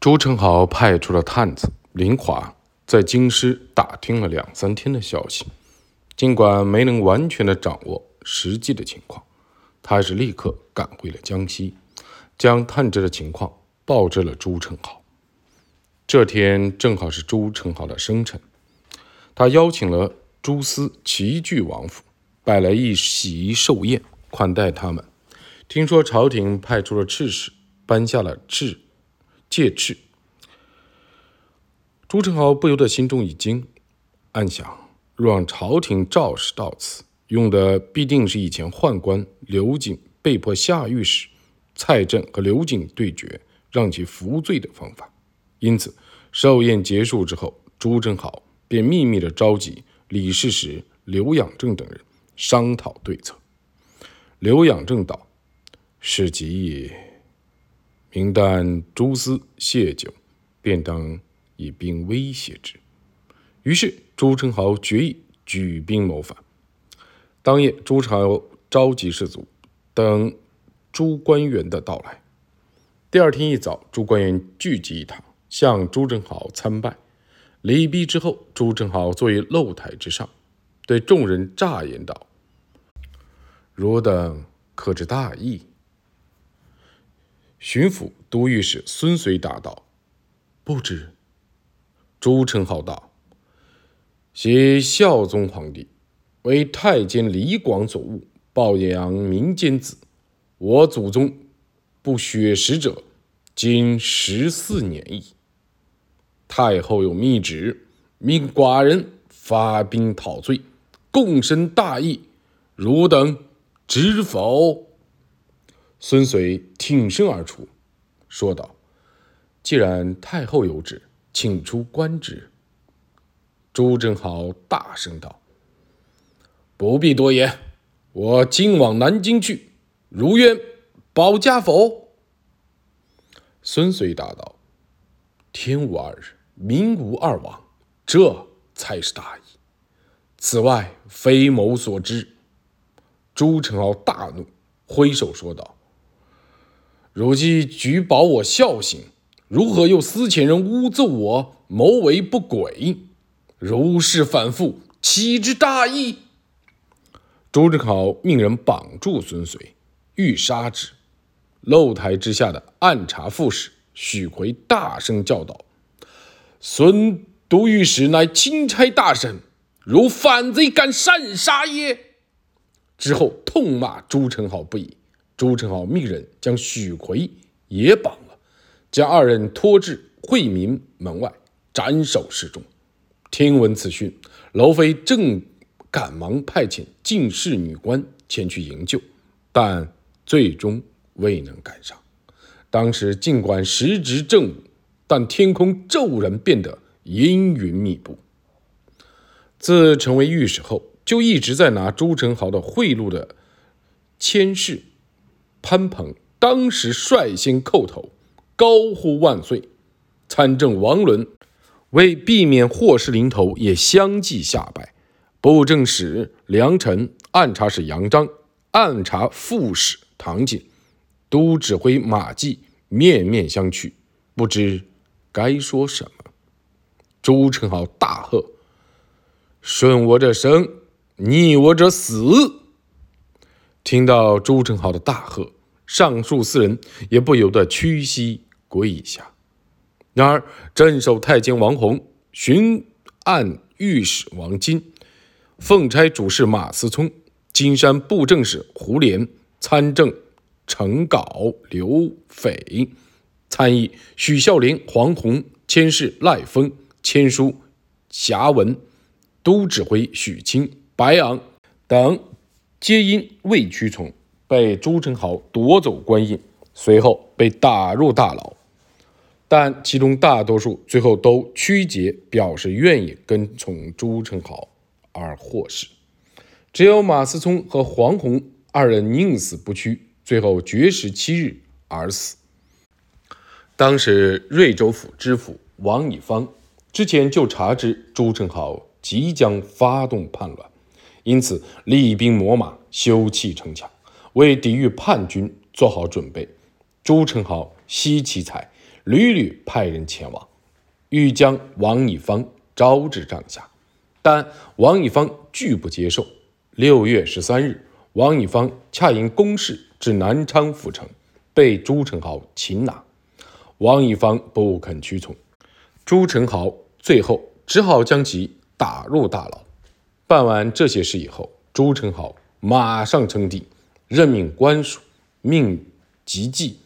朱宸濠派出了探子林华，在京师打听了两三天的消息，尽管没能完全的掌握实际的情况，他还是立刻赶回了江西，将探知的情况报知了朱宸濠。这天正好是朱宸濠的生辰，他邀请了朱思齐聚王府，摆来一席寿宴，款待他们。听说朝廷派出了刺史，颁下了敕戒尺。朱宸濠不由得心中一惊，暗想：若让朝廷召使到此，用的必定是以前宦官刘瑾被迫下狱时，蔡振和刘瑾对决，让其服罪的方法。因此，寿宴结束之后，朱宸濠便秘密地召集李世石、刘养正等人商讨对策。刘养正道：“是急。明旦朱丝谢酒，便当以兵威胁之。”于是朱宸濠决意举兵谋反。当夜，朱宸濠召集士卒，等朱官员的到来。第二天一早，朱官员聚集一堂。向朱宸濠参拜，礼毕之后，朱宸濠坐于露台之上，对众人诈言道：“汝等可知大义？”巡抚都御史孙遂答道：“不知。”朱宸濠道：“昔孝宗皇帝为太监李广所误，抱养民间子，我祖宗不雪食者，今十四年矣。”太后有密旨，命寡人发兵讨罪，共申大义，汝等知否？孙遂挺身而出，说道：“既然太后有旨，请出官职。”朱宸濠大声道：“不必多言，我今往南京去，如愿保家否？”孙遂答道：“天无二日。”民无二王，这才是大义。此外非谋所知。朱宸濠大怒，挥手说道：“如今举保我孝行，如何又私遣人诬奏我谋为不轨？如是反复，岂知大义？”朱宸濠命人绑住孙遂，欲杀之。露台之下的按察副使许奎大声叫道。孙都御史乃钦差大臣，如反贼敢擅杀耶？之后痛骂朱宸濠不已。朱宸濠命人将许奎也绑了，将二人拖至惠民门外斩首示众。听闻此讯，娄妃正赶忙派遣进士女官前去营救，但最终未能赶上。当时尽管时值正午。但天空骤然变得阴云密布。自成为御史后，就一直在拿朱宸濠的贿赂的牵事潘鹏，当时率先叩头，高呼万岁。参政王伦为避免祸事临头，也相继下拜。布政使梁臣、按察使杨章、按察副使唐景、都指挥马季面面相觑，不知。该说什么？朱宸濠大喝：“顺我者生，逆我者死！”听到朱宸濠的大喝，上述四人也不由得屈膝跪下。然而，镇守太监王弘、巡按御史王金、奉差主事马思聪、金山布政使胡琏、参政程镐、刘斐。参议许孝廉、黄宏、千事赖峰、签书侠文、都指挥许清、白昂等，皆因未屈从，被朱宸濠夺走官印，随后被打入大牢。但其中大多数最后都屈节，表示愿意跟从朱宸濠而获释。只有马思聪和黄宏二人宁死不屈，最后绝食七日而死。当时瑞州府知府王以方之前就查知朱宸濠即将发动叛乱，因此厉兵秣马，修砌城墙，为抵御叛军做好准备。朱宸濠惜其才，屡屡派人前往，欲将王以方招至帐下，但王以方拒不接受。六月十三日，王以方恰因公事至南昌府城，被朱宸濠擒拿。王以方不肯屈从，朱宸濠最后只好将其打入大牢。办完这些事以后，朱宸濠马上称帝，任命官署，命吉济、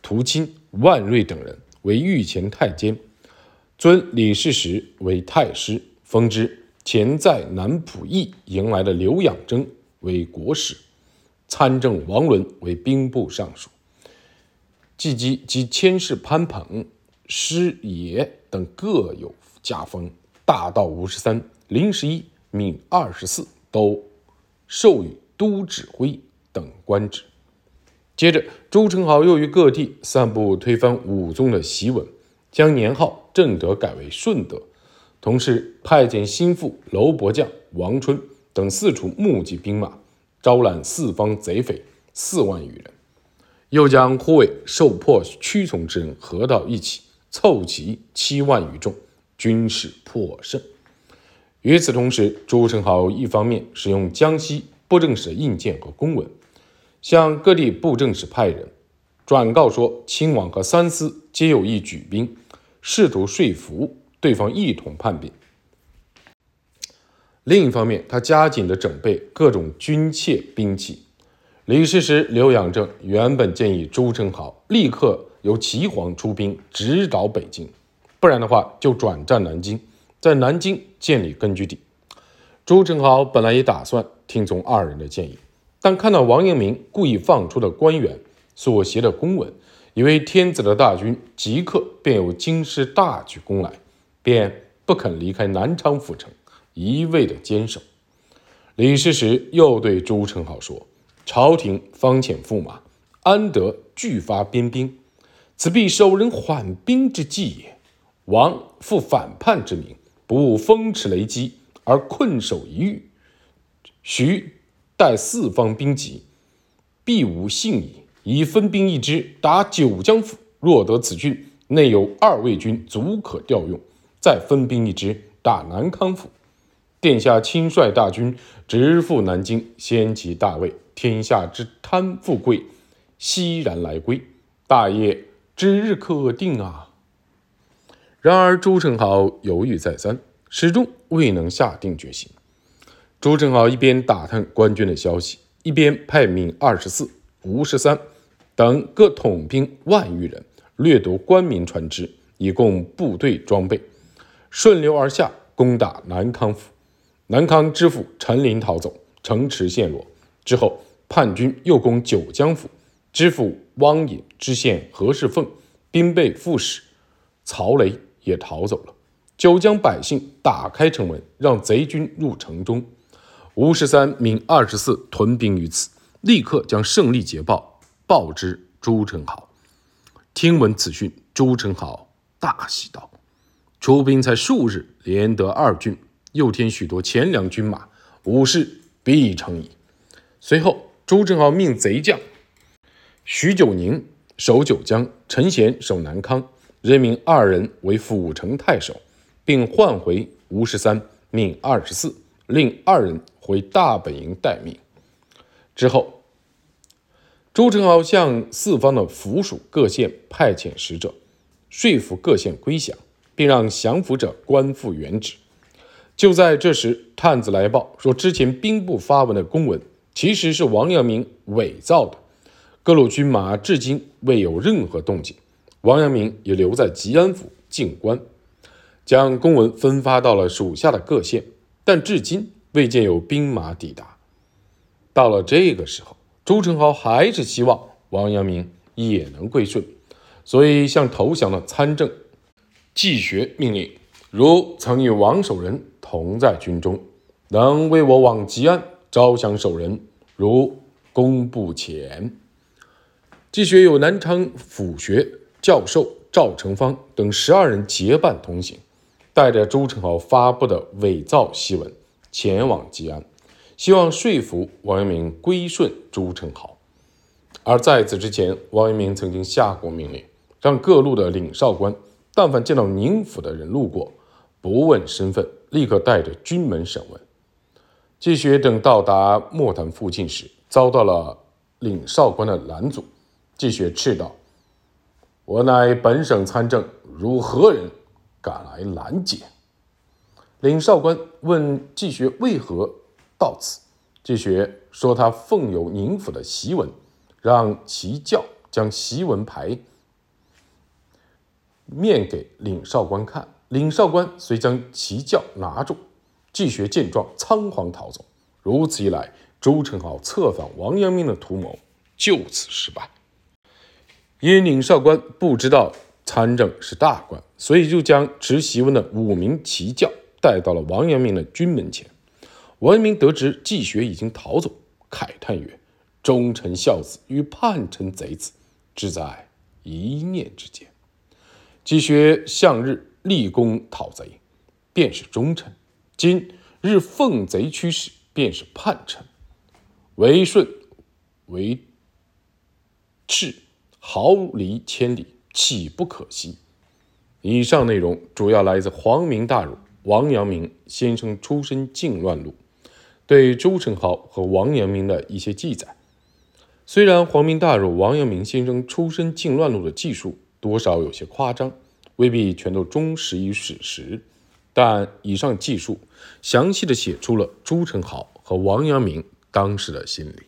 涂钦、万瑞等人为御前太监，尊李世石为太师，封之前在南浦驿迎来的刘养征为国史，参政王伦为兵部尚书。季基及千世潘鹏、师爷等各有加封，大道五十三、林十一、命二十四都授予都指挥等官职。接着，朱宸濠又于各地散布推翻武宗的檄文，将年号正德改为顺德，同时派遣心腹楼伯将王春等四处募集兵马，招揽四方贼匪四万余人。又将护卫受迫屈从之人合到一起，凑齐七万余众，军事颇盛。与此同时，朱宸濠一方面使用江西布政使的印鉴和公文，向各地布政使派人转告说，亲王和三司皆有意举兵，试图说服对方一同叛变。另一方面，他加紧的整备各种军械兵器。李世石、刘养正原本建议朱宸濠立刻由齐黄出兵直捣北京，不然的话就转战南京，在南京建立根据地。朱宸濠本来也打算听从二人的建议，但看到王阳明故意放出的官员所写的公文，以为天子的大军即刻便有京师大举攻来，便不肯离开南昌府城，一味的坚守。李世石又对朱宸濠说。朝廷方遣驸马，安得拒发边兵？此必守人缓兵之计也。王负反叛之名，不风驰雷击而困守一隅，徐待四方兵集，必无信矣。以分兵一支打九江府，若得此郡内有二位军足可调用，再分兵一支打南康府。殿下亲率大军直赴南京，掀起大位。天下之贪富贵，熙然来归，大业指日可定啊！然而朱宸濠犹豫再三，始终未能下定决心。朱宸濠一边打探官军的消息，一边派命二十四、吴十三等各统兵万余人，掠夺官民船只，以供部队装备，顺流而下攻打南康府。南康知府陈琳逃走，城池陷落。之后，叛军又攻九江府，知府汪隐、知县何世凤、兵备副使曹雷也逃走了。九江百姓打开城门，让贼军入城中。吴十三、闵二十四屯兵于此，立刻将胜利捷报报之朱宸濠。听闻此讯，朱宸濠大喜道：“出兵才数日，连得二郡，又添许多钱粮军马，武事必成矣。”随后，朱宸濠命贼将徐九宁守九江，陈贤守南康，任命二人为辅城太守，并换回吴十三、命二十四，令二人回大本营待命。之后，朱宸濠向四方的府属各县派遣使者，说服各县归降，并让降服者官复原职。就在这时，探子来报说，之前兵部发文的公文。其实是王阳明伪造的，各路军马至今未有任何动静。王阳明也留在吉安府静观，将公文分发到了属下的各县，但至今未见有兵马抵达。到了这个时候，朱宸濠还是希望王阳明也能归顺，所以向投降的参政季学命令：如曾与王守仁同在军中，能为我往吉安。招降守人，如工部前。季学有南昌府学教授赵成方等十二人结伴同行，带着朱宸濠发布的伪造檄文前往吉安，希望说服王阳明归顺朱宸濠。而在此之前，王阳明曾经下过命令，让各路的领哨官，但凡见到宁府的人路过，不问身份，立刻带着军门审问。季学等到达莫坛附近时，遭到了领哨官的拦阻。季学斥道：“我乃本省参政，如何人敢来拦截？”领少官问季学为何到此，季学说他奉有宁府的檄文，让其教将檄文牌面给领少官看，领少官遂将其教拿住。季学见状，仓皇逃走。如此一来，朱宸濠策反王阳明的图谋就此失败。因领少官不知道参政是大官，所以就将持檄文的五名骑教带到了王阳明的军门前。王阳明得知季学已经逃走，慨叹曰：“忠臣孝子与叛臣贼子，只在一念之间。”季学向日立功讨贼，便是忠臣；今日奉贼驱使，便是叛臣。为顺为赤。毫厘千里，岂不可惜？以上内容主要来自皇明大儒王阳明先生出身靖乱录对朱宸濠和王阳明的一些记载。虽然皇明大儒王阳明先生出身靖乱录的记述多少有些夸张，未必全都忠实于史实，但以上记述详细的写出了朱宸濠和王阳明当时的心理。